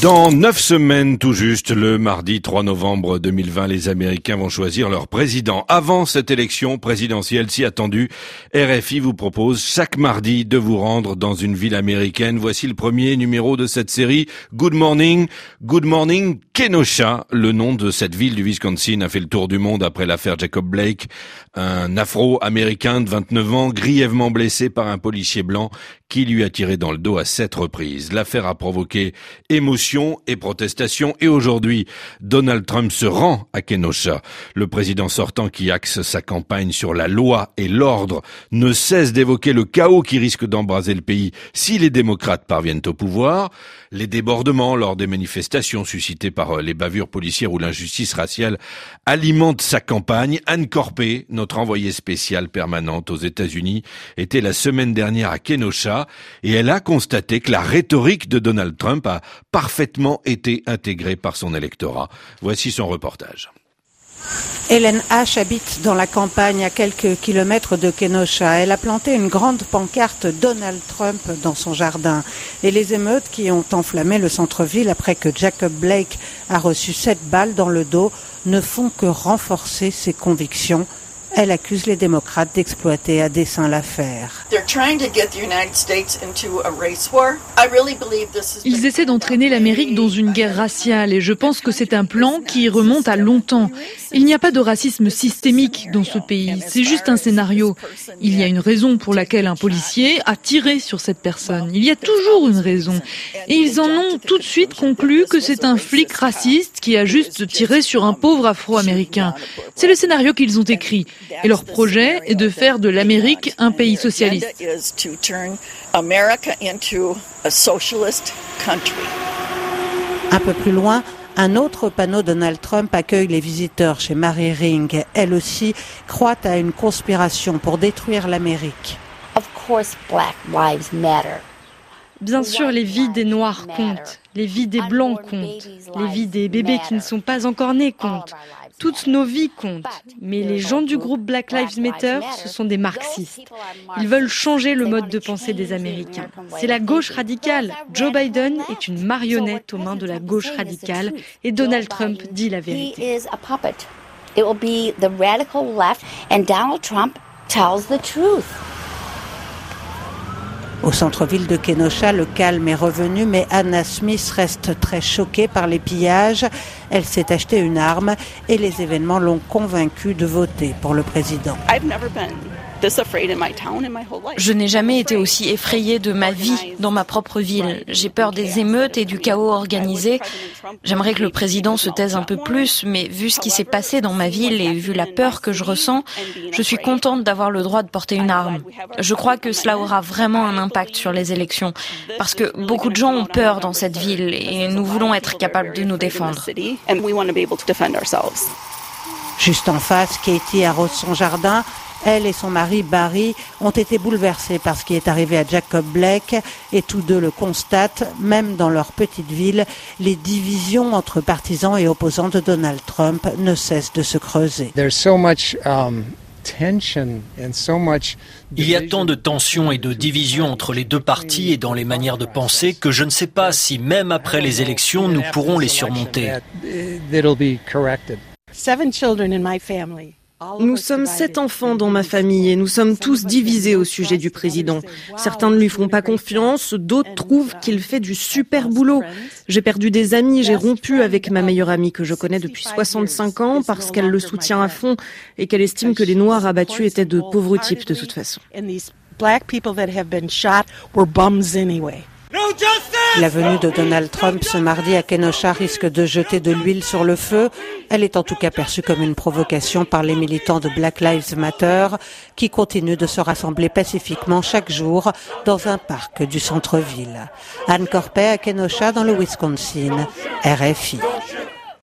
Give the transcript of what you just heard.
Dans neuf semaines tout juste, le mardi 3 novembre 2020, les Américains vont choisir leur président. Avant cette élection présidentielle si attendue, RFI vous propose chaque mardi de vous rendre dans une ville américaine. Voici le premier numéro de cette série. Good morning, good morning Kenosha. Le nom de cette ville du Wisconsin a fait le tour du monde après l'affaire Jacob Blake, un afro-américain de 29 ans grièvement blessé par un policier blanc qui lui a tiré dans le dos à sept reprises. L'affaire a provoqué émotion et protestation et aujourd'hui, Donald Trump se rend à Kenosha. Le président sortant qui axe sa campagne sur la loi et l'ordre ne cesse d'évoquer le chaos qui risque d'embraser le pays si les démocrates parviennent au pouvoir. Les débordements lors des manifestations suscitées par les bavures policières ou l'injustice raciale alimentent sa campagne. Anne Corpé, notre envoyée spéciale permanente aux États-Unis, était la semaine dernière à Kenosha et elle a constaté que la rhétorique de Donald Trump a parfaitement été intégrée par son électorat. Voici son reportage. Hélène H. habite dans la campagne à quelques kilomètres de Kenosha. Elle a planté une grande pancarte Donald Trump dans son jardin. Et les émeutes qui ont enflammé le centre-ville après que Jacob Blake a reçu sept balles dans le dos ne font que renforcer ses convictions elle accuse les démocrates d'exploiter à dessein l'affaire. Ils essaient d'entraîner l'Amérique dans une guerre raciale et je pense que c'est un plan qui remonte à longtemps. Il n'y a pas de racisme systémique dans ce pays, c'est juste un scénario. Il y a une raison pour laquelle un policier a tiré sur cette personne. Il y a toujours une raison. Et ils en ont tout de suite conclu que c'est un flic raciste qui a juste tiré sur un pauvre afro-américain. C'est le scénario qu'ils ont écrit. Et leur projet est de faire de l'Amérique un pays socialiste. Un peu plus loin, un autre panneau Donald Trump accueille les visiteurs chez Mary Ring. Elle aussi croit à une conspiration pour détruire l'Amérique. Bien sûr, les vies des Noirs comptent, les vies des Blancs comptent, les vies des bébés qui ne sont pas encore nés comptent. Toutes nos vies comptent, mais les gens du groupe Black Lives Matter, ce sont des marxistes. Ils veulent changer le mode de pensée des Américains. C'est la gauche radicale. Joe Biden est une marionnette aux mains de la gauche radicale et Donald Trump dit la vérité. Donald Trump tells the truth. Au centre-ville de Kenosha, le calme est revenu, mais Anna Smith reste très choquée par les pillages. Elle s'est acheté une arme et les événements l'ont convaincue de voter pour le président. Je n'ai jamais été aussi effrayée de ma vie dans ma propre ville. J'ai peur des émeutes et du chaos organisé. J'aimerais que le président se taise un peu plus, mais vu ce qui s'est passé dans ma ville et vu la peur que je ressens, je suis contente d'avoir le droit de porter une arme. Je crois que cela aura vraiment un impact sur les élections, parce que beaucoup de gens ont peur dans cette ville et nous voulons être capables de nous défendre. Juste en face, Katie arrose son jardin elle et son mari Barry ont été bouleversés par ce qui est arrivé à Jacob Blake et tous deux le constatent, même dans leur petite ville, les divisions entre partisans et opposants de Donald Trump ne cessent de se creuser. Um, Il y a tant de tensions et de divisions entre les deux partis et dans les manières de penser que je ne sais pas si même après les élections nous pourrons les surmonter. Nous sommes sept enfants dans ma famille et nous sommes tous divisés au sujet du président. Certains ne lui font pas confiance, d'autres trouvent qu'il fait du super boulot. J'ai perdu des amis, j'ai rompu avec ma meilleure amie que je connais depuis 65 ans parce qu'elle le soutient à fond et qu'elle estime que les Noirs abattus étaient de pauvres types de toute façon. La venue de Donald Trump ce mardi à Kenosha risque de jeter de l'huile sur le feu. Elle est en tout cas perçue comme une provocation par les militants de Black Lives Matter qui continuent de se rassembler pacifiquement chaque jour dans un parc du centre-ville. Anne Corpet à Kenosha dans le Wisconsin. RFI.